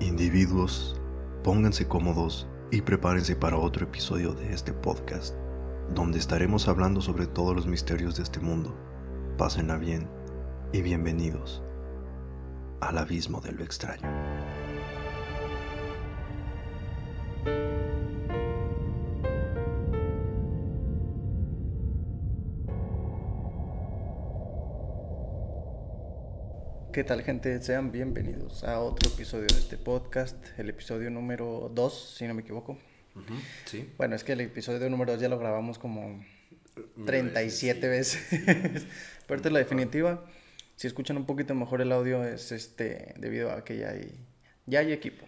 Individuos, pónganse cómodos y prepárense para otro episodio de este podcast, donde estaremos hablando sobre todos los misterios de este mundo. Pásenla bien y bienvenidos al abismo de lo extraño. ¿Qué tal gente? Sean bienvenidos a otro episodio de este podcast, el episodio número 2, si no me equivoco. Sí. Bueno, es que el episodio número 2 ya lo grabamos como 37 veces. Pero esta es la definitiva. Si escuchan un poquito mejor el audio es este debido a que ya hay, ya hay equipo.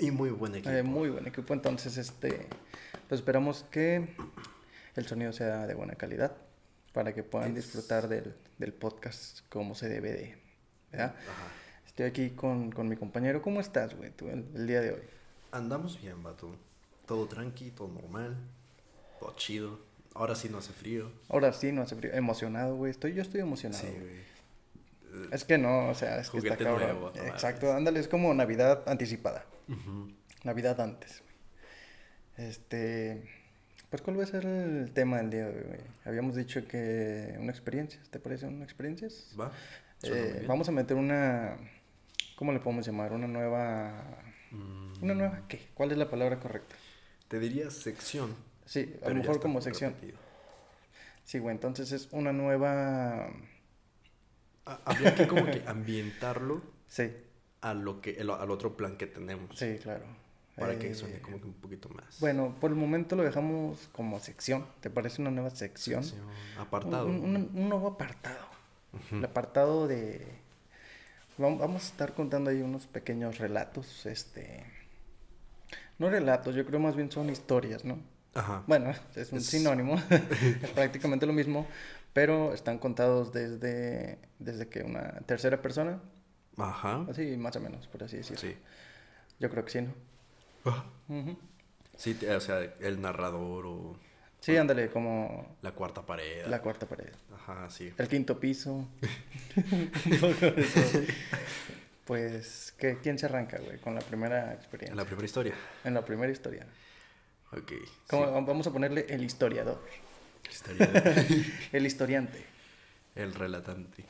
Y muy buen equipo. Eh, muy buen equipo, entonces este pues esperamos que el sonido sea de buena calidad para que puedan disfrutar del, del podcast como se debe de, ¿verdad? Ajá. Estoy aquí con, con mi compañero. ¿Cómo estás, güey, tú el, el día de hoy? Andamos bien, vato. Todo tranqui, todo normal, todo chido. Ahora sí no hace frío. Ahora sí, no hace frío. Emocionado, güey. Estoy, yo estoy emocionado. Sí, güey. Es que no, o sea, es que está cabrón. nuevo, Exacto, ándale, es como Navidad anticipada. Navidad antes. güey. Este, pues ¿cuál va a ser el tema del día de hoy? güey? Habíamos dicho que una experiencia, ¿te parece una experiencia? Va. Eh, vamos a meter una, ¿cómo le podemos llamar? Una nueva, Mm, una nueva qué? ¿Cuál es la palabra correcta? Te diría sección. Sí, a lo mejor como sección. repetido. Sí, güey, entonces es una nueva, Ah, Habría que como que ambientarlo sí, a lo que, el- al otro plan que tenemos. sí, claro. Para que Eh, suene como que un poquito más. Bueno, por el momento lo dejamos como sección. ¿Te parece una nueva sección? Sección, Apartado. Un, un- un nuevo apartado. El apartado de... vam- Vamos a estar contando ahí unos pequeños relatos, este... No relatos, yo creo más bien son historias, ¿no? Ajá. Bueno, es un Es- sinónimo, es prácticamente lo mismo, pero están contados desde, desde que una tercera persona, Ajá. así más o menos, por así decirlo. Sí. Yo creo que sí, ¿no? Ujú. Sí, o sea, el narrador o Sí, ándale, como la cuarta pared. la cuarta pared. Ajá, sí. El quinto piso. Un poco de todo. Pues, ¿qué, ¿quién se arranca, güey? Con la primera experiencia. En la primera historia. En la primera historia. Ok. ¿Cómo- sí. Vamos a ponerle el historiador. Historia de- El historiante. el relatante.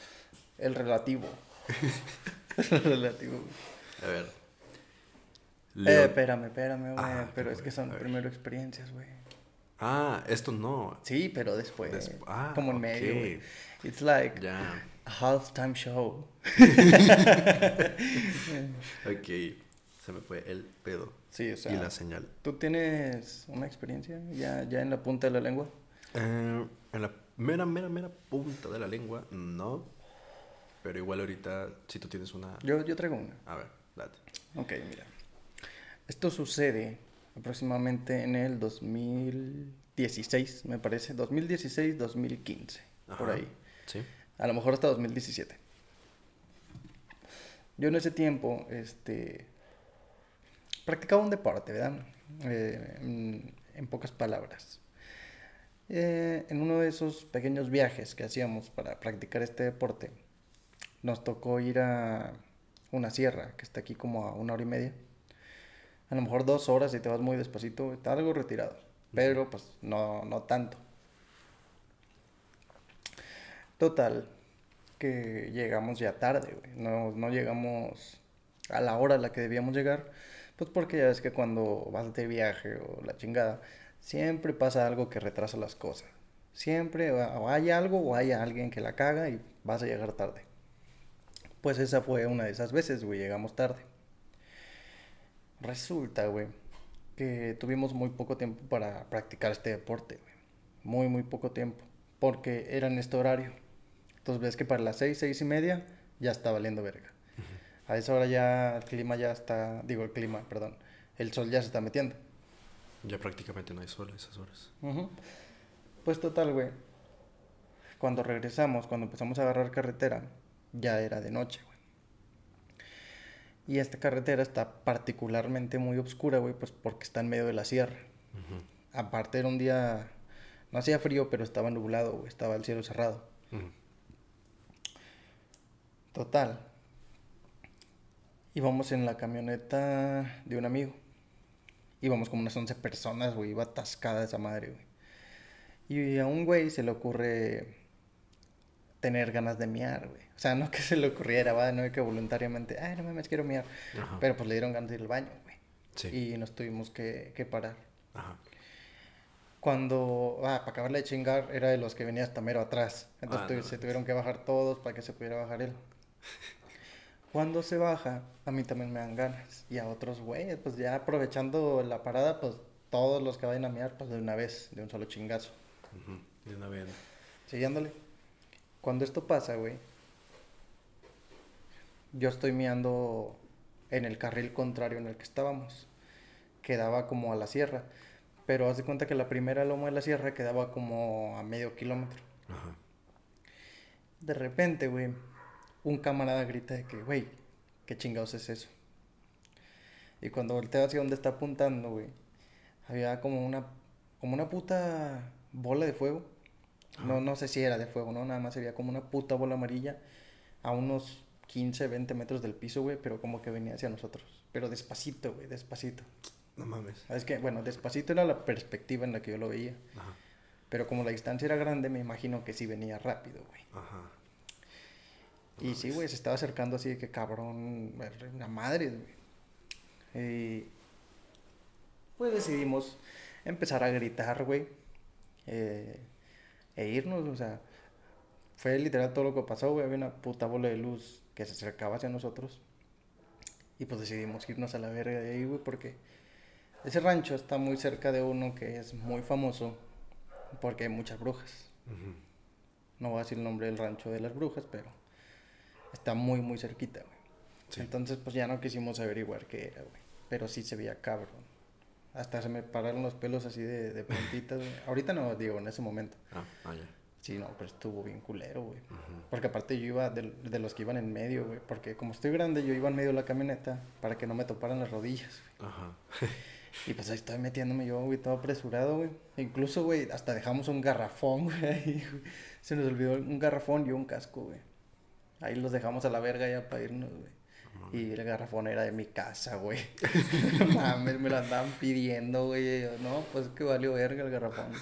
El relativo. el relativo. A ver. Eh, espérame, espérame, güey. Ah, pero ¿qué es que son primero experiencias, güey. Ah, esto no. Sí, pero después. Desp- ah, como en ok. medio. It's like Ya. a halftime show. Ok. Se me fue el pedo. Sí, o sea. y la señal. ¿Tú tienes una experiencia ya, ya en la punta de la lengua? Eh, en la mera, mera, mera punta de la lengua, no. Pero igual ahorita, si tú tienes una. Yo, yo traigo una. A ver, date. Ok, mira. Esto sucede aproximadamente en el 2016, me parece. 2016-2015, por Ajá. ahí. Sí. A lo mejor hasta 2017. Yo en ese tiempo, este, practicaba un deporte, ¿verdad? Eh, en, en pocas palabras. Eh, en uno de esos pequeños viajes que hacíamos para practicar este deporte, nos tocó ir a una sierra que está aquí como a una hora y media. A lo mejor dos horas si te vas muy despacito, está algo retirado, pero pues no, no tanto. Total, que llegamos ya tarde, güey. No, no llegamos a la hora a la que debíamos llegar. Pues porque ya ves que cuando vas de viaje o la chingada, siempre pasa algo que retrasa las cosas. Siempre o hay algo o hay alguien que la caga y vas a llegar tarde. Pues esa fue una de esas veces, güey. Llegamos tarde. Resulta, güey, que tuvimos muy poco tiempo para practicar este deporte, güey. Muy, muy poco tiempo. Porque era en este horario. Entonces ves que para las seis, seis y media ya está valiendo verga. A esa hora ya el clima ya está, digo el clima, perdón, el sol ya se está metiendo. Ya prácticamente no hay sol a esas horas. Pues total, güey. Cuando regresamos, cuando empezamos a agarrar carretera, ya era de noche, güey. Y esta carretera está particularmente muy oscura, güey, pues porque está en medio de la sierra. Aparte era un día, no hacía frío, pero estaba nublado, güey, estaba el cielo cerrado. Total. Íbamos en la camioneta de un amigo. Íbamos como unas 11 personas, güey. Iba atascada esa madre, güey. Y a un güey se le ocurre tener ganas de miar, güey. O sea, no que se le ocurriera, va, no que voluntariamente, ay, no mames, quiero miar. Ajá. Pero pues le dieron ganas de ir al baño, güey. Sí. Y nos tuvimos que, que parar. Ajá. Cuando, ah, para acabarle de chingar, era de los que venía hasta mero atrás. Entonces Ah, no se tuvieron que bajar todos para que se pudiera bajar él. Cuando se baja, a mí también me dan ganas. Y a otros güeyes, pues ya aprovechando la parada, pues todos los que vayan a miar, pues de una vez, de un solo chingazo. Ujú. De una vez. Siguiéndole. Cuando esto pasa, güey, yo estoy miando en el carril contrario en el que estábamos. Quedaba como a la sierra. Pero haz de cuenta que la primera loma de la sierra quedaba como a medio kilómetro. Ajá. De repente, güey, un camarada grita de que, güey, ¿qué chingados es eso? Y cuando volteo hacia donde está apuntando, güey, había como una, como una puta bola de fuego. No, no sé si era de fuego, ¿no? Nada más había como una puta bola amarilla a unos 15, 20 metros del piso, güey, pero como que venía hacia nosotros. Pero despacito, güey, despacito. No mames. Es que, bueno, despacito era la perspectiva en la que yo lo veía. Ajá. Pero como la distancia era grande, me imagino que sí venía rápido, güey. Ajá. Y sí, güey, se estaba acercando así de que cabrón, una madre, güey. Y pues decidimos empezar a gritar, güey. eh, e irnos, o sea, fue literal todo lo que pasó, güey. Había una puta bola de luz que se acercaba hacia nosotros. Y pues decidimos irnos a la verga de ahí, güey, porque ese rancho está muy cerca de uno que es muy famoso porque hay muchas brujas. Ujú. No voy a decir el nombre del rancho de las brujas, pero está muy, muy cerquita, güey. Sí. Entonces, pues ya no quisimos averiguar qué era, güey. Pero sí se veía cabrón. Hasta se me pararon los pelos así de, de puntitas, güey. Ahorita no, digo, en ese momento. Ah, ah, ya. Sí, no, pero estuvo bien culero, güey. Porque aparte yo iba de, de los que iban en medio, güey. Porque como estoy grande, yo iba en medio de la camioneta para que no me toparan las rodillas, güey. Ajá. Y pues ahí estoy metiéndome yo, güey, todo apresurado, güey. Incluso, güey, hasta dejamos un garrafón, güey. ahí, güey. Se nos olvidó un garrafón y un casco, güey. Ahí los dejamos a la verga ya para irnos, güey. Y el garrafón era de mi casa, güey. Mames, me lo andaban pidiendo, güey. yo, no, pues que valió verga el garrafón.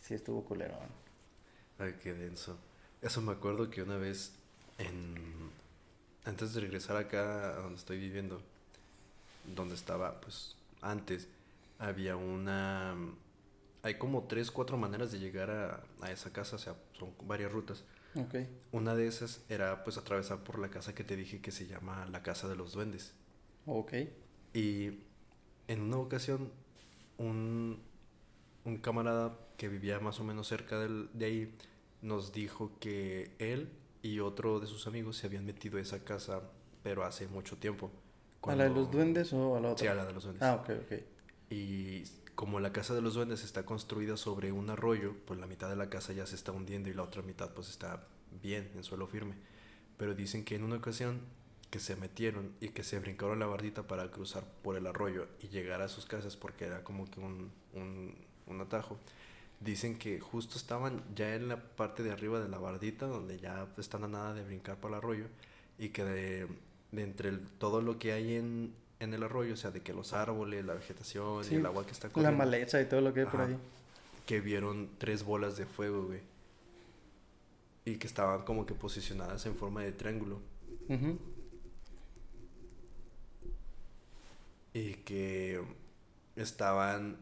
Sí, estuvo culerón. Ay, qué denso. Eso me acuerdo que una vez en antes de regresar acá a donde estoy viviendo, donde estaba, pues antes había una hay como tres, cuatro maneras de llegar a, a esa casa, o sea, son varias rutas. Ok. Una de esas era pues atravesar por la casa que te dije que se llama la Casa de los Duendes. Ok. Y en una ocasión, un, un camarada que vivía más o menos cerca del- de ahí nos dijo que él y otro de sus amigos se habían metido a esa casa, pero hace mucho tiempo. ¿A la de los duendes o a la otra? Sí, a la de los duendes. Ah, ok, ok. Y como la casa de los duendes está construida sobre un arroyo, pues la mitad de la casa ya se está hundiendo y la otra mitad pues está bien, en suelo firme. Pero dicen que en una ocasión que se metieron y que se brincaron la bardita para cruzar por el arroyo y llegar a sus casas porque era como que un, un, un atajo. Dicen que justo estaban ya en la parte de arriba de la bardita donde ya están a nada de brincar para el arroyo y que de, entre todo lo que hay en, en el arroyo, o sea, de que los árboles, la vegetación Sí, y el agua que está La corriendo, maleza y todo lo que hay por ahí. que vieron tres bolas de fuego, güey. Y que estaban como que posicionadas en forma de triángulo. Ujú. Y que estaban,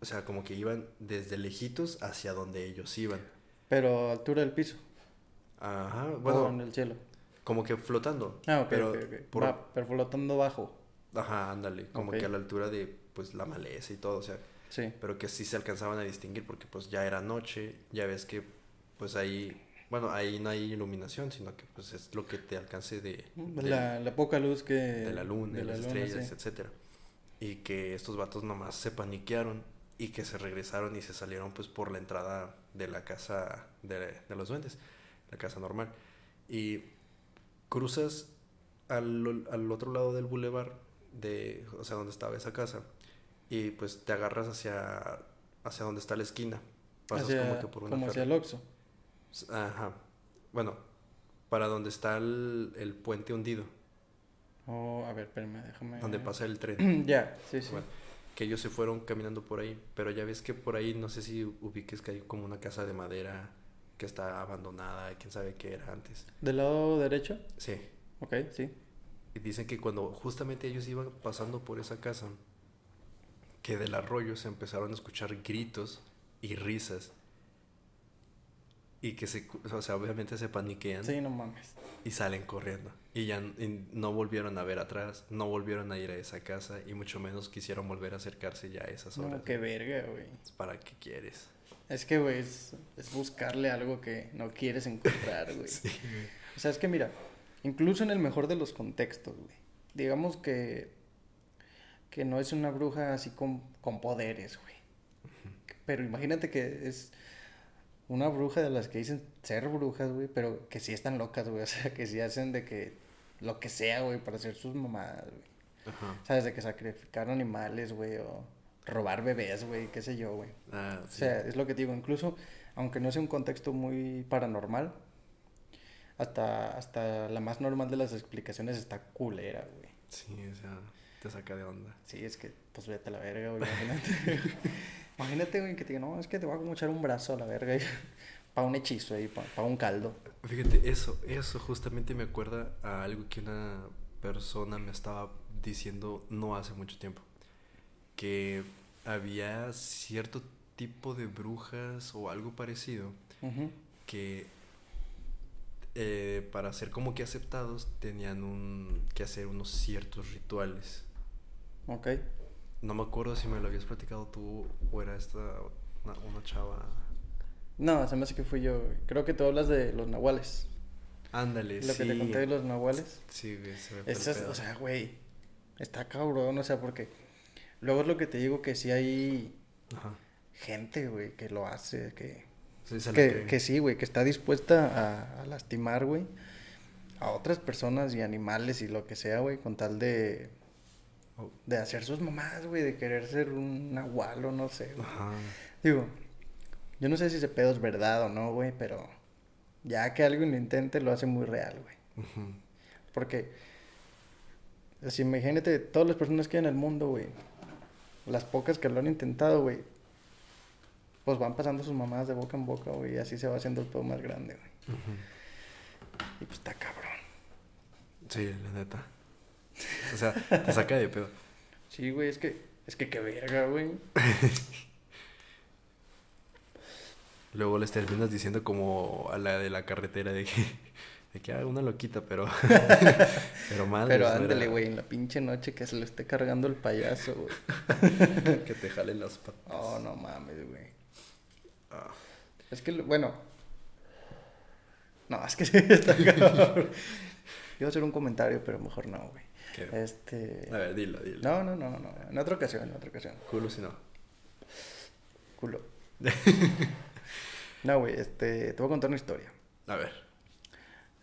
o sea, como que iban desde lejitos hacia donde ellos iban. Pero a altura del piso. Ajá, o en bueno, el cielo. como que flotando. Ah, ok, pero ok, ok. por- Va, pero flotando bajo. Ajá, ándale, como que a la altura de, pues, la maleza y todo, o sea, Sí. pero que sí se alcanzaban a distinguir porque, pues, ya era noche, ya ves que, pues, ahí, bueno, ahí no hay iluminación, sino que, pues, es lo que te alcance de, de- La, la poca luz que... de la luna, de de la las estrellas, sí. etcétera. Y que estos vatos nomás se paniquearon y que se regresaron y se salieron pues por la entrada de la casa de, de los duendes, la casa normal. Y cruzas al, al otro lado del bulevar, de, o sea, donde estaba esa casa, y pues te agarras hacia, hacia donde está la esquina. Pasas hacia, como que por una como hacia fer- el Oxxo. Ajá. Bueno, para donde está el, el puente hundido. Oh, a ver, espérame, déjame. Donde pasa el tren. ya, sí, sí. Bueno, que ellos se fueron caminando por ahí, pero ya ves que por ahí, no sé si ubiques que hay como una casa de madera que está abandonada, quién sabe qué era antes. ¿Del lado derecho? Sí. Ok, sí. Y dicen que cuando justamente ellos iban pasando por esa casa, que del arroyo se empezaron a escuchar gritos y risas. Y que se, o sea, obviamente se paniquean. Sí, no mames. Y salen corriendo. Y ya y no volvieron a ver atrás, no volvieron a ir a esa casa y mucho menos quisieron volver a acercarse ya a esas horas. No, qué verga, güey. ¿Para qué quieres? Es que, güey, es, es, buscarle algo que no quieres encontrar, güey. Sí. O sea, es que mira, incluso en el mejor de los contextos, güey. Digamos que, que no es una bruja así con, con poderes, güey. Pero imagínate que es una bruja de las que dicen ser brujas, güey, pero que sí están locas, güey. O sea, que sí hacen de que lo que sea, güey, para hacer sus mamadas, güey. Ajá. ¿Sabes? De que sacrificar animales, güey, o robar bebés, güey, qué sé yo, güey. Ah, O sí. sea, es lo que te digo, incluso aunque no sea un contexto muy paranormal, hasta, hasta la más normal de las explicaciones está culera, güey. Sí, o sea, te saca de onda. Sí, es que, pues vete a la verga, güey, imagínate. imagínate, güey, que te diga, no, es que te voy a como echar un brazo a la verga para un hechizo ahí, para un caldo. Fíjate, eso, eso justamente me acuerda a algo que una persona me estaba diciendo no hace mucho tiempo. Que había cierto tipo de brujas o algo parecido que eh, para ser como que aceptados tenían un, que hacer unos ciertos rituales. Ok. No me acuerdo si me lo habías platicado tú o era esta una, una chava. No, se me hace que fui yo. Creo que tú hablas de los nahuales. Ándale, Lo sí. que te conté de los nahuales. Sí, güey, se me Eso es- o sea, güey, está cabrón, o sea, porque luego es lo que te digo que sí hay Ajá. gente, güey, que lo hace, que, Sí, se la que, que sí, güey, que está dispuesta a, a lastimar, güey, a otras personas y animales y lo que sea, güey, con tal de, Oh. de hacer sus mamadas, güey, de querer ser un nahual o no sé, güey. Ajá. Digo, yo no sé si ese pedo es verdad o no, güey, pero ya que alguien lo intente, lo hace muy real, güey. Porque, si imagínate, todas las personas que hay en el mundo, güey, las pocas que lo han intentado, güey, pues van pasando sus mamadas de boca en boca, güey, y así se va haciendo el pedo más grande, güey. Y pues está cabrón. Sí, la neta. O sea, te saca de pedo. Sí, güey, es que, es que qué verga, güey. Luego les terminas diciendo como a la de la carretera de que, de que ah, una loquita, pero. pero madre. Pero ándale, güey, en la pinche noche que se lo esté cargando el payaso, güey. Que te jalen las patas. Oh, no mames, güey. Ah. Es que, bueno. No, es que sí, está cabrón. Iba a hacer un comentario, pero mejor no, güey. ¿Qué? Este. A ver, dilo, dilo. No, no, no, no. En otra ocasión, en otra ocasión. Culo si no. Culo. No, güey, este. Te voy a contar una historia. A ver.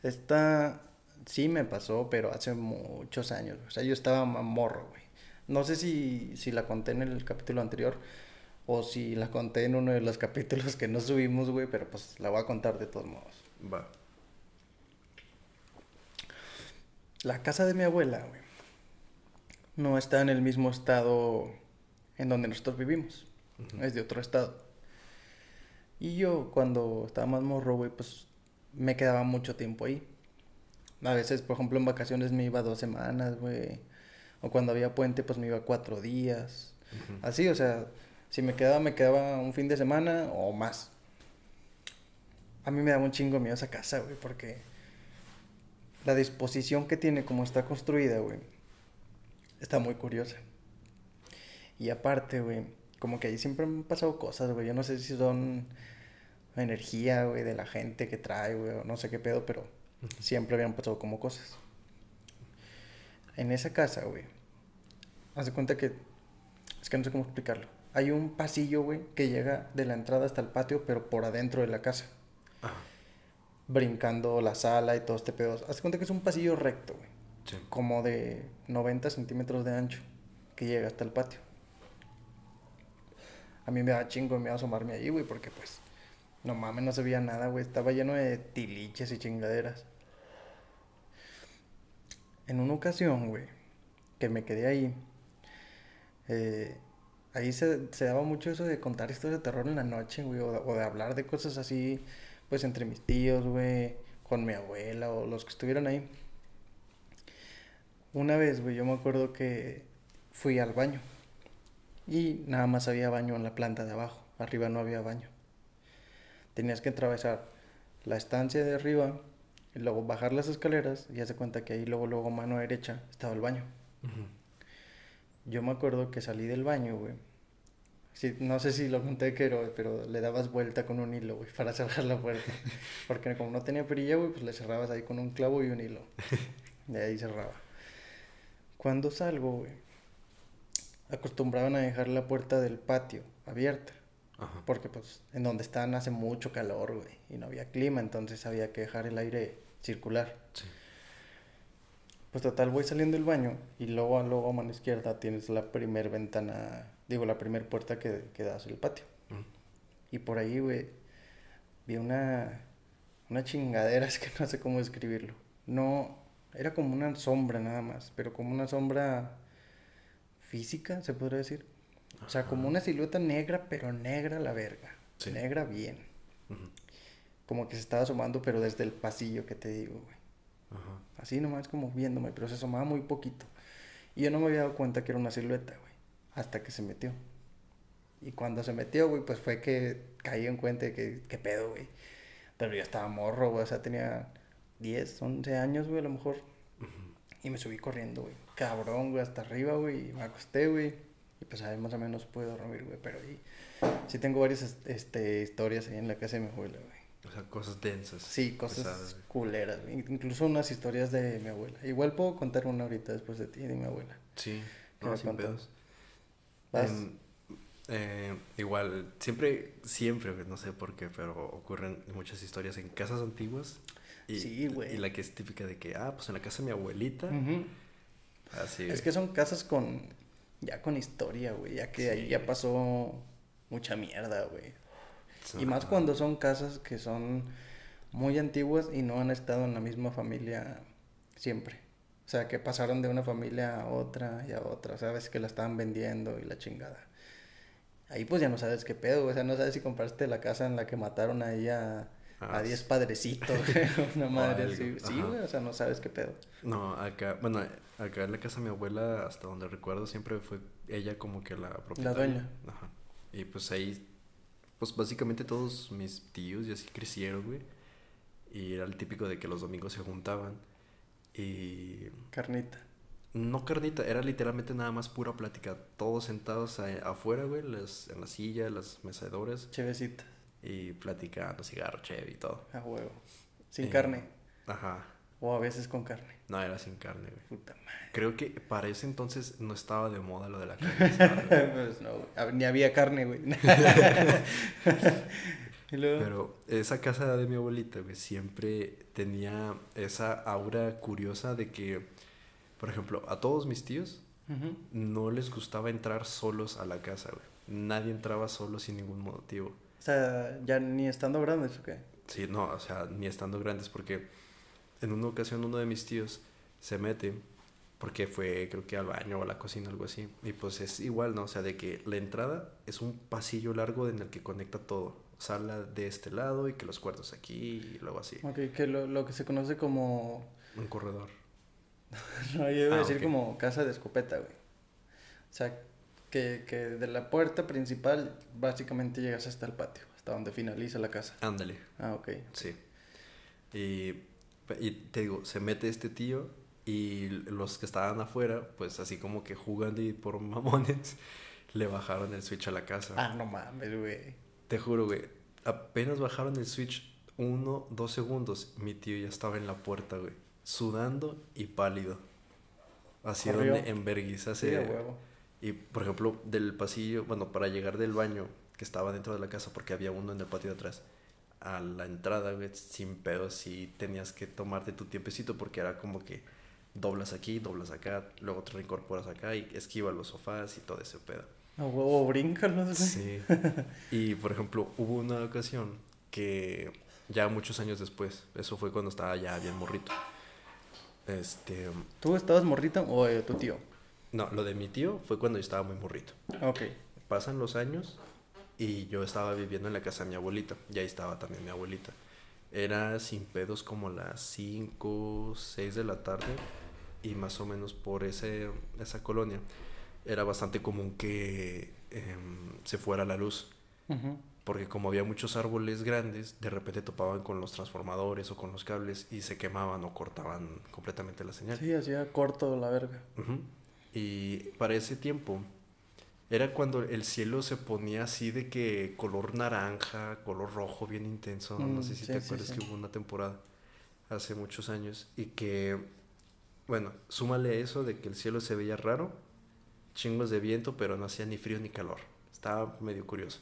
Esta sí me pasó, pero hace muchos años. O sea, yo estaba morro, güey. No sé si, si la conté en el capítulo anterior o si la conté en uno de los capítulos que no subimos, güey, pero pues la voy a contar de todos modos. Va. La casa de mi abuela, güey, no está en el mismo estado en donde nosotros vivimos. Es de otro estado. Y yo, cuando estaba más morro, güey, pues me quedaba mucho tiempo ahí. A veces, por ejemplo, en vacaciones me iba dos semanas, güey. O cuando había puente, pues me iba cuatro días. Así, o sea, si me quedaba, me quedaba un fin de semana o más. A mí me daba un chingo miedo esa casa, güey, porque la disposición que tiene, como está construida, güey, está muy curiosa. Y aparte, güey, como que ahí siempre me han pasado cosas, güey. Yo no sé si son energía, güey, de la gente que trae, güey, o no sé qué pedo, pero siempre habían pasado como cosas. En esa casa, güey, haz de cuenta que, es que no sé cómo explicarlo. Hay un pasillo, güey, que llega de la entrada hasta el patio, pero por adentro de la casa. Ah, Brincando la sala y todo este pedo. Haz cuenta que es un pasillo recto, güey. sí. Como de 90 centímetros de ancho, que llega hasta el patio. A mí me da chingo me asomarme ahí, güey, porque pues, no mames, no se veía nada, güey. Estaba lleno de tiliches y chingaderas. en una ocasión, güey, que me quedé ahí, eh, ahí se, se, daba mucho eso de contar historias de terror en la noche, güey, o, o, de hablar de cosas así, pues entre mis tíos, güey, con mi abuela o los que estuvieran ahí. Una vez, güey, yo me acuerdo que fui al baño y nada más había baño en la planta de abajo, arriba no había baño. Tenías que atravesar la estancia de arriba y luego bajar las escaleras y hace cuenta que ahí luego, luego mano derecha estaba el baño. Yo me acuerdo que salí del baño, güey. Sí, no sé si lo conté, pero, pero le dabas vuelta con un hilo, güey, para cerrar la puerta. Porque como no tenía perilla, güey, pues le cerrabas ahí con un clavo y un hilo. Y ahí cerraba. Cuando salgo, güey, acostumbraban a dejar la puerta del patio abierta. Ajá. Porque pues en donde están hace mucho calor, güey, y no había clima, entonces había que dejar el aire circular. Sí. Pues total, voy saliendo del baño y luego, luego a mano izquierda tienes la primer ventana, digo, la primer puerta que, que da hacia el patio. Y por ahí, güey, vi una, una chingadera, es que no sé cómo describirlo. No, era como una sombra nada más, pero como una sombra física, se podría decir. O sea, como una silueta negra, pero negra la verga. Sí. Negra bien. Uh -huh. Como que se estaba asomando, pero desde el pasillo que te digo, güey. Ajá. Así nomás como viéndome, pero se asomaba muy poquito. Y yo no me había dado cuenta que era una silueta, güey. Hasta que se metió. Y cuando se metió, güey, pues fue que caí en cuenta de que, qué pedo, güey. Pero yo estaba morro, güey. O sea, tenía 10, 11 años, güey, a lo mejor. Uh -huh. Y me subí corriendo, güey. Cabrón, güey, hasta arriba, güey. Y me acosté, güey. Y pues ahí más o menos pude dormir, güey. Pero ahí sí tengo varias este, historias ahí en la casa de mi abuela, güey. O sea, cosas densas. Sí, cosas pesadas, culeras. Incluso unas historias de mi abuela. Igual puedo contar una ahorita después de ti, de mi abuela. Sí, ¿Qué no, sin pedos. Vas. En- eh, igual, siempre, siempre, no sé por qué, pero ocurren muchas historias en casas antiguas. Y, Sí, güey. Y la que es típica de que, ah, pues en la casa de mi abuelita. Así. Es que son casas con. Ya con historia, güey. Ya que ahí Sí. ya pasó mucha mierda, güey. Y más cuando son casas que son muy antiguas y no han estado en la misma familia siempre. O sea, que pasaron de una familia a otra y a otra. Sabes que la estaban vendiendo y la chingada. Ahí pues ya no sabes qué pedo, o sea, no sabes si compraste la casa en la que mataron ahí a, Ah, a 10 sí. padrecitos, una madre algo, así. Sí, güey, o sea, no sabes qué pedo. No, acá, bueno, acá en la casa de mi abuela, hasta donde recuerdo, siempre fue ella como que la propietaria. dueña. Ajá. Y pues ahí, pues básicamente todos mis tíos y así crecieron, güey. Y era el típico de que los domingos se juntaban. Y Carnita. no carnita, era literalmente nada más pura plática. Todos sentados a- afuera, güey, las, en la silla, las mecedores. Chevecita. Y platicando, cigarro, cheve y todo. A huevo. Sin Eh, carne. Ajá. O a veces con carne. No, era sin carne, güey. Puta madre. Creo que para ese entonces no estaba de moda lo de la carne. pues no, güey. Ni había carne, güey. Pero esa casa de mi abuelita, güey, siempre tenía esa aura curiosa de que, por ejemplo, a todos mis tíos no les gustaba entrar solos a la casa, güey. Nadie entraba solo sin ningún motivo. O sea, ya ni estando grandes, ¿o qué? Sí, no, o sea, ni estando grandes, porque en una ocasión uno de mis tíos se mete, porque fue, creo que al baño o a la cocina, algo así, y pues es igual, ¿no? O sea, de que la entrada es un pasillo largo en el que conecta todo. Sala de este lado y que los cuartos aquí y luego así. Ok, que lo, lo que se conoce como. Un corredor. No, yo iba a Ah, decir ok. como casa de escopeta, güey. O sea, que, que de la puerta principal básicamente llegas hasta el patio, hasta donde finaliza la casa. Ándale, Ah, ok. sí. Y, y te digo, se mete este tío y los que estaban afuera, pues así como que jugando y por mamones, le bajaron el switch a la casa. Ah, no mames, güey. Te juro, güey. Apenas bajaron el switch uno, dos segundos, mi tío ya estaba en la puerta, güey. Sudando y pálido. Así Corrió. donde en vergüenza Sí, se... huevo. Y, por ejemplo, del pasillo, bueno, para llegar del baño que estaba dentro de la casa, porque había uno en el patio de atrás, a la entrada, güey, sin pedo, sí tenías que tomarte tu tiempecito, porque era como que doblas aquí, doblas acá, luego te reincorporas acá y esquiva los sofás y todo ese pedo. A huevo, bríncalo, güey. Sí. Y por ejemplo, hubo una ocasión que ya muchos años después, eso fue cuando estaba ya bien morrito, Este, ¿Tú estabas morrito o eh, tu tío? no, lo de mi tío fue cuando yo estaba muy morrito. Ok. Pasan los años y yo estaba viviendo en la casa de mi abuelita. Y ahí estaba también mi abuelita. Era sin pedos como las 5, 6 de la tarde. Y más o menos por ese, esa colonia era bastante común que em, se fuera la luz. Ujú. Porque como había muchos árboles grandes, de repente topaban con los transformadores o con los cables y se quemaban o cortaban completamente la señal. Sí, hacía corto la verga. Ujú. Y para ese tiempo era cuando el cielo se ponía así de que color naranja, color rojo bien intenso. no Mm, sé si sí, te acuerdas sí. que hubo una temporada hace muchos años y que, bueno, súmale eso de que el cielo se veía raro, chingos de viento, pero no hacía ni frío ni calor. Estaba medio curioso.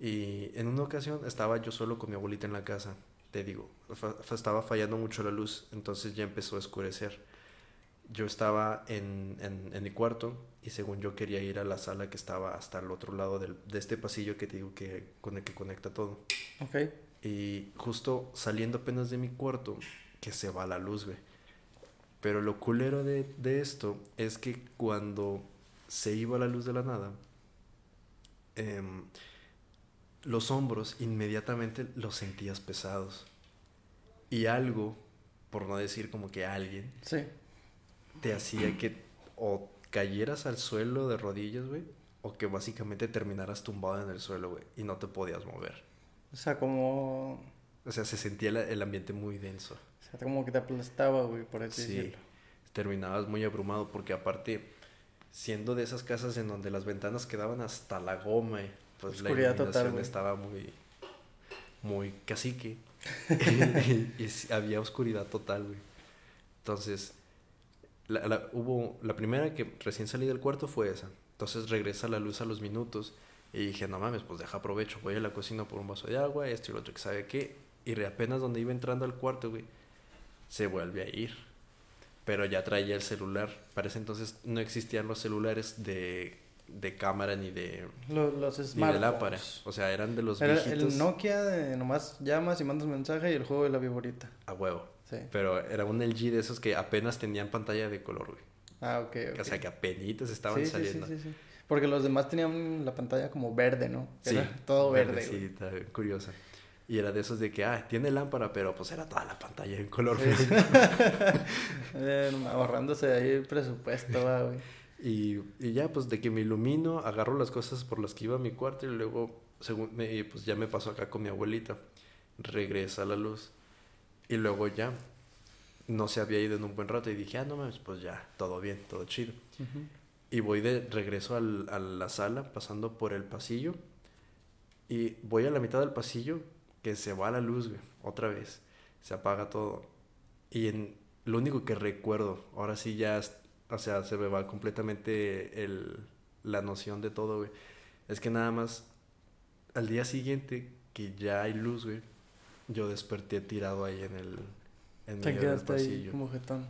Y en una ocasión estaba yo solo con mi abuelita en la casa, te digo, fa- estaba fallando mucho la luz, entonces ya empezó a oscurecer. Yo estaba en, en, en mi cuarto y según yo quería ir a la sala que estaba hasta el otro lado del, de este pasillo que te digo que, con el que conecta todo. Ok. Y justo saliendo apenas de mi cuarto, que se va la luz, güey. Pero lo culero de, de esto es que cuando se iba la luz de la nada, em, los hombros inmediatamente los sentías pesados. Y algo, por no decir como que alguien, Sí. Te hacía que o cayeras al suelo de rodillas, güey, o que básicamente terminaras tumbado en el suelo, güey, y no te podías mover. O sea, como... O sea, se sentía la- el ambiente muy denso. O sea, como que te aplastaba, güey, por así Sí, decirlo. terminabas muy abrumado porque aparte, siendo de esas casas en donde las ventanas quedaban hasta la goma, pues la Oscuridad iluminación estaba muy, muy cacique. y, y había oscuridad total, güey. Entonces, la, la- hubo, la primera que recién salí del cuarto fue esa. Entonces regresa la luz a los minutos y dije, no mames, pues deja aprovecho, voy a la cocina por un vaso de agua, esto y lo otro que sabe qué. Y apenas donde iba entrando al cuarto, güey, se vuelve a ir. Pero ya traía el celular. Para ese entonces no existían los celulares de, de cámara ni de, Lo- Los, ni de smartphones. lámpara. O sea, eran de los Era viejitos el Nokia de nomás llamas y mandas mensaje y el juego de la viborita. a huevo. Sí. Pero era un LG de esos que apenas tenían pantalla de color, güey. Ah, ok, ok. O sea, que apenitas estaban Sí, sí, saliendo. Sí, sí, sí. Porque los demás tenían la pantalla como verde, ¿no? Sí, todo verde, verdecita, curiosa. Y era de esos de que, ah, tiene lámpara, pero pues era toda la pantalla en color. Sí. Eh, ahorrándose ahí el presupuesto, güey. Y, y ya, pues de que me ilumino, agarro las cosas por las que iba a mi cuarto y luego, según me, pues ya me pasó acá con mi abuelita. Regresa la luz. Y luego ya, no se había ido en un buen rato y dije, ah, no mames, pues ya, todo bien, todo chido. Y voy de regreso al- a la sala, pasando por el pasillo. Y voy a la mitad del pasillo, que se va la luz, güey, otra vez. Se apaga todo. Y en, lo único que recuerdo, ahora sí ya, o sea, se me va completamente el, la noción de todo, güey. Es que nada más, al día siguiente, que ya hay luz, güey, yo desperté tirado ahí en el, en medio del quedaste ahí pasillo. como jetón.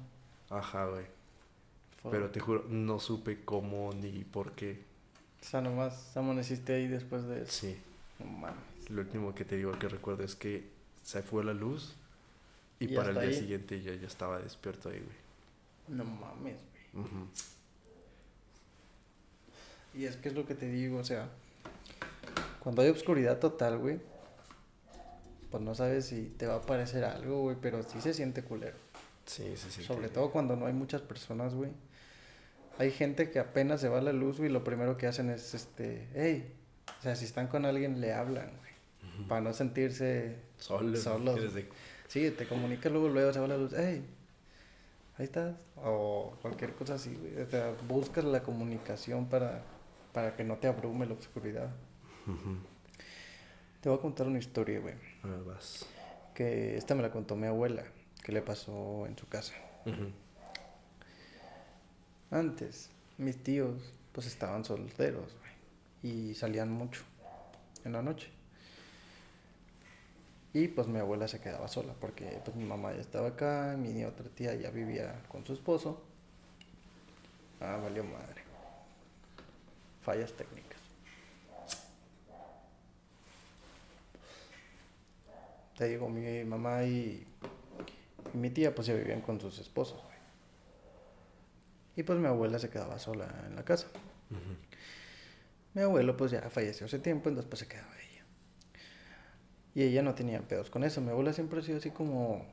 Ajá, güey. Pero te juro, no supe cómo ni por qué. O sea, nomás amaneciste ahí después de eso. Sí, No mames. lo último que te digo que recuerdo es que se fue la luz y, Y para el día ahí. siguiente yo ya estaba despierto ahí, güey. No mames, güey. Ujú. Y es que es lo que te digo, o sea, cuando hay oscuridad total, güey, pues no sabes si te va a aparecer algo, güey, pero sí se siente culero. Sí, sí, sí. Sobre todo cuando no hay muchas personas, güey. Hay gente que apenas se va la luz, güey, y lo primero que hacen es, este, hey, o sea, si están con alguien, le hablan, güey, para no sentirse Solo. Solos. Desde... Sí, te comunica luego, luego se va la luz. ¡Hey! Ahí estás. O cualquier cosa así, güey. O sea, buscas la comunicación para, para que no te abrume la oscuridad. Te voy a contar una historia, güey. A ver, vas. Que esta me la contó mi abuela, que le pasó en su casa. Antes, mis tíos, pues estaban solteros, güey. Y salían mucho en la noche. Y pues mi abuela se quedaba sola, porque pues mi mamá ya estaba acá, mi otra tía ya vivía con su esposo. Ah, valió madre. Fallas técnicas. Te digo, mi mamá y, y mi tía pues ya vivían con sus esposos, güey. Y pues mi abuela se quedaba sola en la casa. Mi abuelo pues ya falleció hace tiempo, entonces pues se quedaba ella. Y ella no tenía pedos con eso. Mi abuela siempre ha sido así como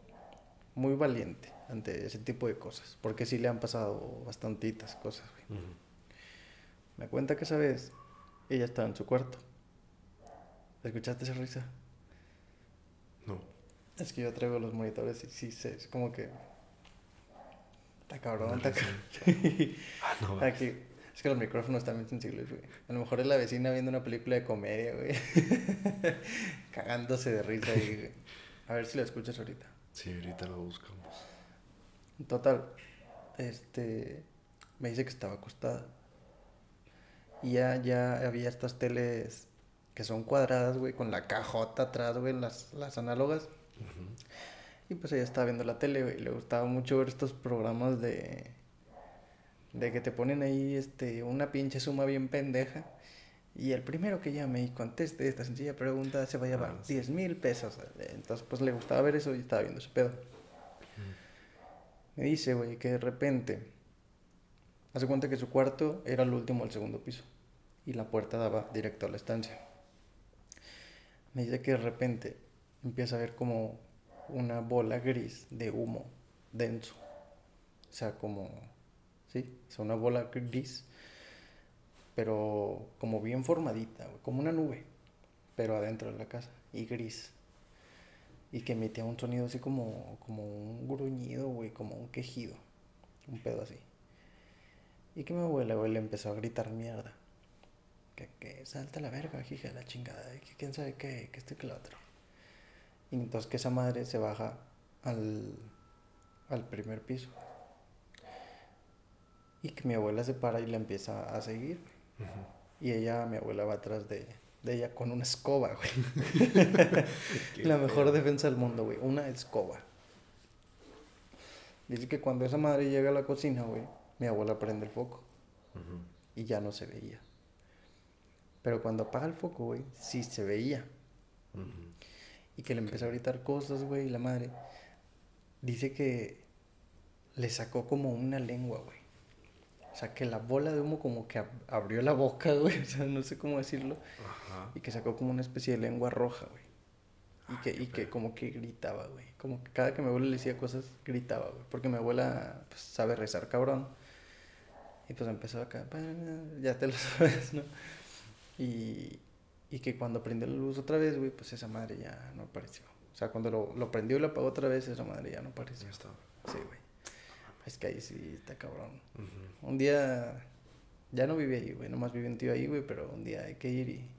muy valiente ante ese tipo de cosas. Porque sí le han pasado bastantitas cosas, güey. Me cuenta que esa vez ella estaba en su cuarto. ¿Escuchaste esa risa? No. Es que yo traigo los monitores y sí, sé, es como que... Está cabrón, está cabrón. Ah, no. Aquí, es que los micrófonos también sensibles, güey. A lo mejor es la vecina viendo una película de comedia, güey. Cagándose de risa ahí, güey. A ver si lo escuchas ahorita. Sí, ahorita lo buscamos. Total, este, me dice que estaba acostada. Y ya, ya había estas teles que son cuadradas, güey, con la cajota atrás, güey, las, las análogas. Y pues ella estaba viendo la tele, güey, y le gustaba mucho ver estos programas de, de que te ponen ahí, este, una pinche suma bien pendeja. Y el primero que llame y conteste esta sencilla pregunta se va a llevar Ah, sí. 10 mil pesos. Entonces, pues le gustaba ver eso y estaba viendo ese pedo. Me dice, güey, que de repente hace cuenta que su cuarto era el último del segundo piso y la puerta daba directo a la estancia. Me dice que de repente empieza a ver como una bola gris de humo denso. O sea, como, sí, o sea, una bola gris, pero como bien formadita, como una nube, pero adentro de la casa y gris y que emitía un sonido así como, como un gruñido, güey, como un quejido, un pedo así. Y que mi abuela, güey, le empezó a gritar mierda. Que, que salta la verga, hija de la chingada, y que quién sabe qué, que esto y que lo otro. Y entonces que esa madre se baja al, al primer piso. Y que mi abuela se para y le empieza a seguir. Y ella, mi abuela, va atrás de, de ella con una escoba, güey. La mejor defensa del mundo, güey. Una escoba. Dice que cuando esa madre llega a la cocina, güey, mi abuela prende el foco y ya no se veía. Pero cuando apaga el foco, güey, sí se veía. Y que le empezó a gritar cosas, güey, y la madre. Dice que le sacó como una lengua, güey. O sea, que la bola de humo como que ab- abrió la boca, güey. O sea, no sé cómo decirlo. Ajá. Y que sacó como una especie de lengua roja, güey. Y Ah, que, qué y que como que gritaba, güey. Como que cada que mi abuela le decía cosas, gritaba, güey. Porque mi abuela pues, sabe rezar cabrón. Y pues empezó acá, "Pa, ya te lo sabes, ¿no? Y, y que cuando prendió la luz otra vez, güey, pues esa madre ya no apareció. O sea, cuando lo, lo prendió y lo apagó otra vez, esa madre ya no apareció. Ya estaba. Sí, güey. Es que ahí sí está cabrón. Un día, ya no vive ahí, güey, nomás vive un tío ahí, güey, pero un día hay que ir y,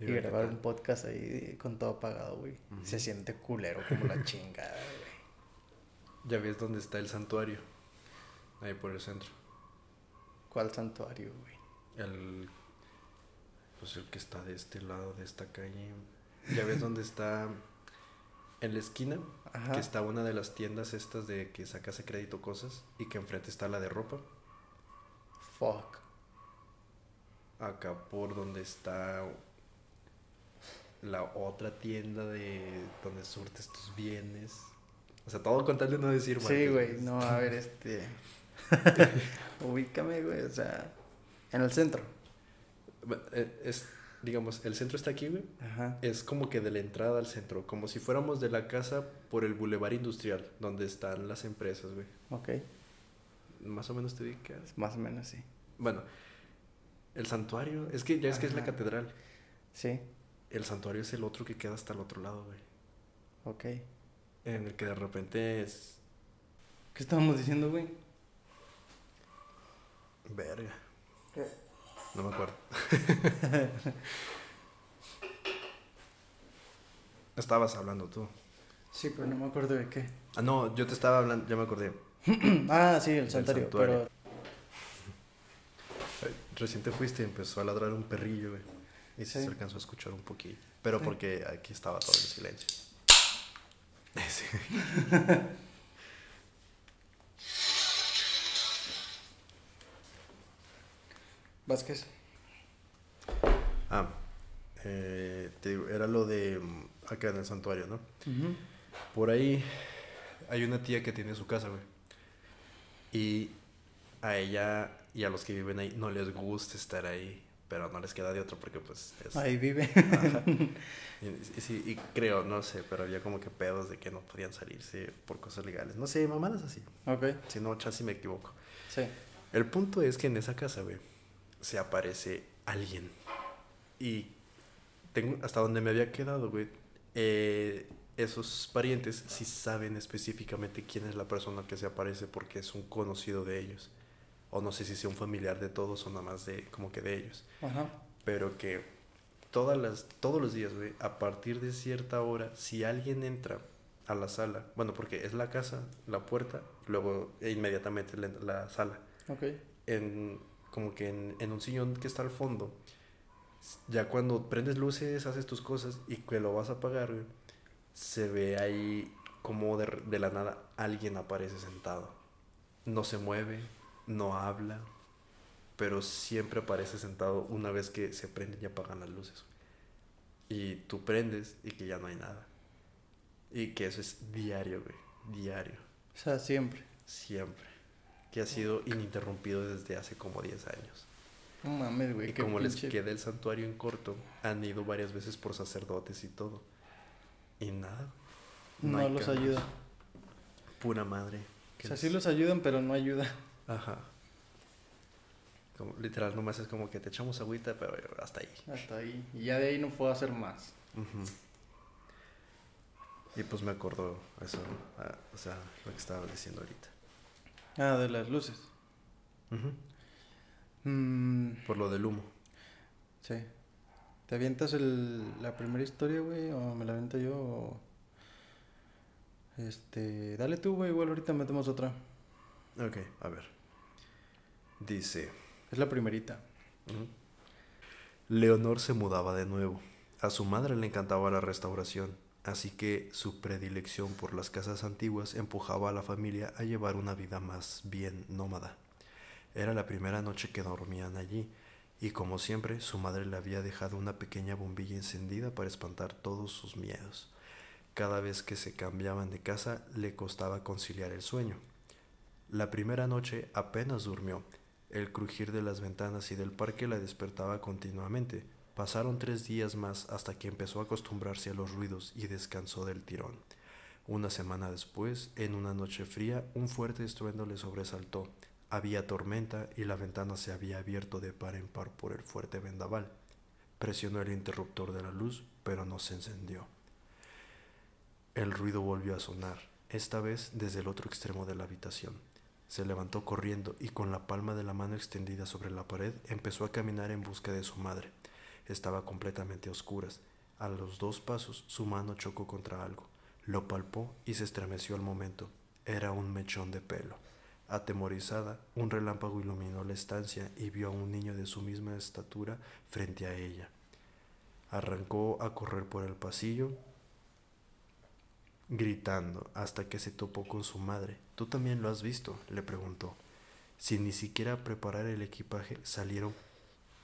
Y grabar un podcast ahí con todo apagado, güey. Se siente culero como la chingada, güey. Ya ves dónde está el santuario. Ahí por el centro. ¿Cuál santuario, güey? El. Pues el que está de este lado de esta calle. Ya ves dónde está. En la esquina. Ajá. Que está una de las tiendas estas de que sacas a crédito cosas. Y que enfrente está la de ropa. Fuck. Acá por donde está. La otra tienda de donde surtes tus bienes. O sea, todo con tal de no decir Sí, güey, no, a ver, este. Ubícame, güey, o sea, en el centro. Eh, Es, digamos, el centro está aquí, güey. Ajá. Es como que de la entrada al centro, como si fuéramos de la casa por el bulevar industrial, donde están las empresas, güey. Ok, Más o menos te ubicas. más o menos sí. Bueno, el santuario, es que ya es que es la catedral. Sí, El santuario es el otro que queda hasta el otro lado, güey. ok. En el que de repente es. ¿Qué estábamos diciendo, güey? Verga. ¿Qué? No me acuerdo. Estabas hablando tú. Sí, pero no me acuerdo de qué. Ah, no, yo te estaba hablando, ya me acordé. ah, sí, el santuario, pero Eh, Recién te fuiste y empezó a ladrar un perrillo, güey. Y sí se alcanzó a escuchar un poquillo. Pero porque aquí estaba todo en silencio. Sí. Vázquez. Ah, eh, te digo, era lo de acá en el santuario, ¿no? Por ahí hay una tía que tiene su casa, güey. Y a ella y a los que viven ahí no les gusta estar ahí, pero no les queda de otro porque pues es... Ahí vive. Ajá. Y, y sí, y creo, no sé, pero había como que pedos de que no podían salirse por cosas legales. No sé, mamadas así. ok, Si no, casi me equivoco. sí. El punto es que en esa casa, güey, se aparece alguien. Y tengo, hasta donde me había quedado, güey, eh, esos parientes sí saben específicamente quién es la persona que se aparece porque es un conocido de ellos. O no sé si sea un familiar de todos o nada más de, como que de ellos. Ajá. Pero que todas las, todos los días, güey, a partir de cierta hora, si alguien entra a la sala, bueno, porque es la casa, la puerta, luego e inmediatamente la, la sala Ok. en como que en, en un sillón que está al fondo. Ya cuando prendes luces, haces tus cosas y que lo vas a apagar, güey, se ve ahí como de, de la nada alguien aparece sentado. No se mueve, no habla, pero siempre aparece sentado una vez que se prenden y apagan las luces. Y tú prendes y que ya no hay nada. Y que eso es diario, güey, diario. O sea, siempre. Siempre. Que ha sido ininterrumpido desde hace como 10 años. No mames, güey. Y como les queda el santuario en corto, han ido varias veces por sacerdotes y todo. Y nada. No, los ayuda. Pura madre. O sea, les- sí los ayudan, pero no ayuda. Ajá. Como, literal, nomás es como que te echamos agüita, pero hasta ahí. Hasta ahí. Y ya de ahí no puedo hacer más. Ujú. Y pues me acordó eso, ah, o sea, lo que estaba diciendo ahorita. Ah, de las luces. Mm, Por lo del humo. sí. ¿Te avientas el, la primera historia, güey? ¿O me la aviento yo? o- Este. Dale tú, güey. Igual ahorita metemos otra. Ok, a ver. Dice... Es la primerita. Leonor se mudaba de nuevo. A su madre le encantaba la restauración, así que su predilección por las casas antiguas empujaba a la familia a llevar una vida más bien nómada. Era la primera noche que dormían allí, y como siempre, su madre le había dejado una pequeña bombilla encendida para espantar todos sus miedos. Cada vez que se cambiaban de casa le costaba conciliar el sueño. La primera noche apenas durmió. El crujir de las ventanas y del parque la despertaba continuamente. Pasaron tres días más hasta que empezó a acostumbrarse a los ruidos y descansó del tirón. Una semana después, en una noche fría, un fuerte estruendo le sobresaltó. Había tormenta y la ventana se había abierto de par en par por el fuerte vendaval. Presionó el interruptor de la luz, pero no se encendió. El ruido volvió a sonar, esta vez desde el otro extremo de la habitación. Se levantó corriendo y con la palma de la mano extendida sobre la pared empezó a caminar en busca de su madre. Estaba completamente a oscuras. A los dos pasos su mano chocó contra algo. Lo palpó y se estremeció al momento. Era un mechón de pelo. Atemorizada, un relámpago iluminó la estancia y vio a un niño de su misma estatura frente a ella. Arrancó a correr por el pasillo, gritando hasta que se topó con su madre. ¿Tú también lo has visto? le preguntó. Sin ni siquiera preparar el equipaje, salieron,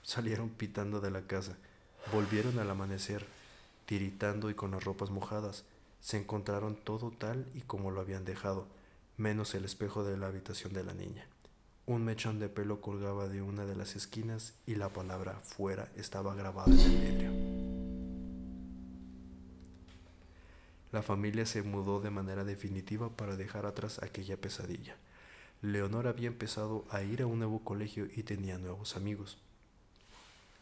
salieron pitando de la casa. Volvieron al amanecer, tiritando y con las ropas mojadas. Se encontraron todo tal y como lo habían dejado, menos el espejo de la habitación de la niña. Un mechón de pelo colgaba de una de las esquinas y la palabra fuera estaba grabada en el vidrio. La familia se mudó de manera definitiva para dejar atrás aquella pesadilla. Leonor había empezado a ir a un nuevo colegio y tenía nuevos amigos.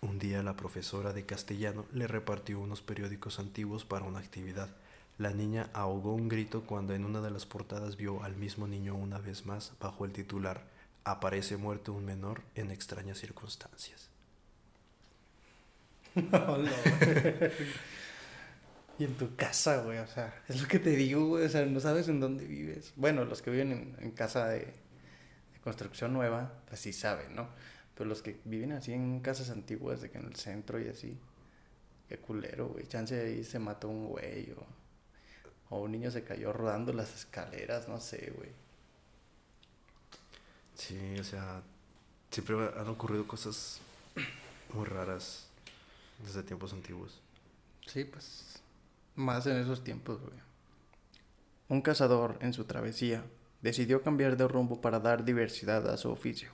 Un día la profesora de castellano le repartió unos periódicos antiguos para una actividad. La niña ahogó un grito cuando en una de las portadas vio al mismo niño una vez más bajo el titular Aparece muerto un menor en extrañas circunstancias. Hola, güey. y en tu casa, güey, o sea, es lo que te digo, güey, o sea, no sabes en dónde vives. Bueno, los que viven en, casa de construcción nueva, pues sí saben, ¿no? Pero los que viven así en casas antiguas, de que en el centro y así, qué culero, güey. Chance ahí se mató un güey o, o un niño se cayó rodando las escaleras, no sé, güey. Sí, o sea, siempre han ocurrido cosas muy raras desde tiempos antiguos. Sí, pues, más en esos tiempos, güey. Un cazador, en su travesía, decidió cambiar de rumbo para dar diversidad a su oficio.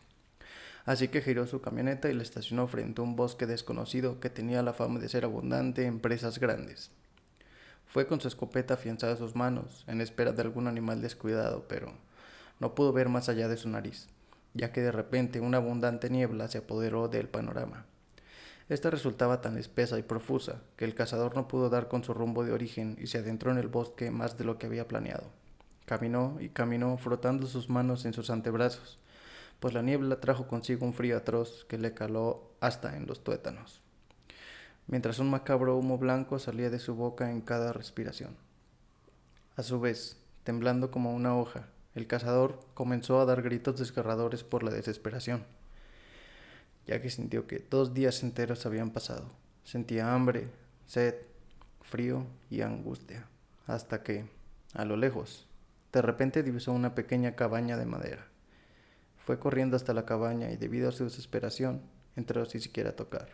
Así que giró su camioneta y la estacionó frente a un bosque desconocido que tenía la fama de ser abundante en presas grandes. Fue con su escopeta afianzada a sus manos, en espera de algún animal descuidado, pero no pudo ver más allá de su nariz, ya que de repente una abundante niebla se apoderó del panorama. Esta resultaba tan espesa y profusa que el cazador no pudo dar con su rumbo de origen y se adentró en el bosque más de lo que había planeado. Caminó y caminó frotando sus manos en sus antebrazos, pues la niebla trajo consigo un frío atroz que le caló hasta en los tuétanos mientras un macabro humo blanco salía de su boca en cada respiración. A su vez, temblando como una hoja, el cazador comenzó a dar gritos desgarradores por la desesperación, ya que sintió que dos días enteros habían pasado. Sentía hambre, sed, frío y angustia, hasta que, a lo lejos, de repente divisó una pequeña cabaña de madera. Fue corriendo hasta la cabaña y debido a su desesperación, entró sin siquiera tocar.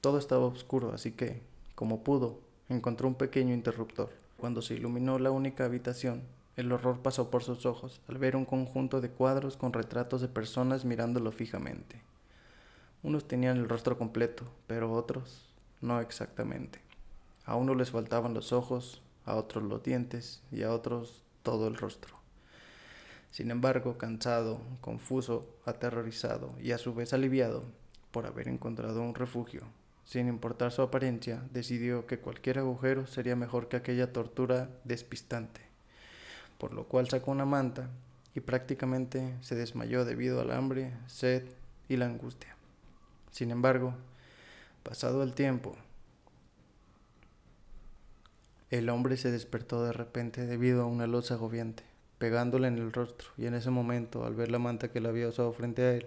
Todo estaba oscuro, así que, como pudo, encontró un pequeño interruptor. Cuando se iluminó la única habitación, el horror pasó por sus ojos al ver un conjunto de cuadros con retratos de personas mirándolo fijamente. Unos tenían el rostro completo, pero otros no exactamente. A unos les faltaban los ojos, a otros los dientes y a otros todo el rostro. Sin embargo, cansado, confuso, aterrorizado y a su vez aliviado por haber encontrado un refugio, sin importar su apariencia, decidió que cualquier agujero sería mejor que aquella tortura despistante, por lo cual sacó una manta y prácticamente se desmayó debido al hambre, sed y la angustia. Sin embargo, pasado el tiempo, el hombre se despertó de repente debido a una luz agobiante, pegándole en el rostro, y en ese momento, al ver la manta que le había usado frente a él,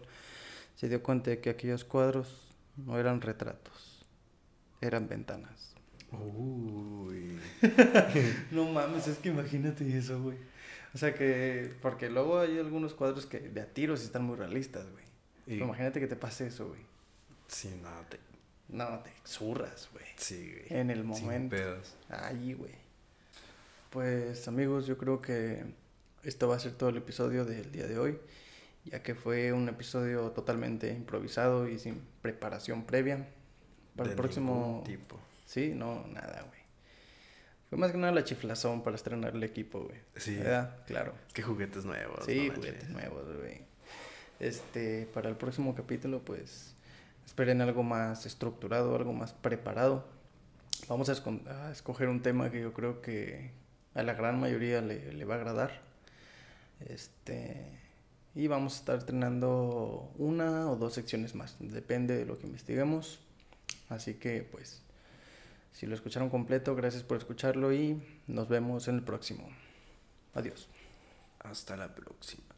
se dio cuenta de que aquellos cuadros no eran retratos, eran ventanas. Uy. no mames, es que imagínate eso, güey. O sea que, porque luego hay algunos cuadros que de a tiros están muy realistas, güey. Imagínate que te pase eso, güey. Sí, no, te... No, te zurras, güey. Sí, güey. En el momento. Sin pedos. Ahí, güey. Pues, amigos, yo creo que esto va a ser todo el episodio del día de hoy, ya que fue un episodio totalmente improvisado y sin preparación previa. Para el próximo. Tipo. Sí, no, nada, güey. Fue más que nada la chiflazón para estrenar el equipo, güey. Sí. ¿Verdad? Claro. Es que juguetes nuevos. Sí, juguetes nuevos, güey. Este, para el próximo capítulo, pues, esperen algo más estructurado, algo más preparado. Vamos a, escoger un tema que yo creo que a la gran mayoría le, le va a agradar. Este, y vamos a estar estrenando una o dos secciones más, depende de lo que investiguemos. Así que pues, si lo escucharon completo, gracias por escucharlo y nos vemos en el próximo. Adiós. Hasta la próxima.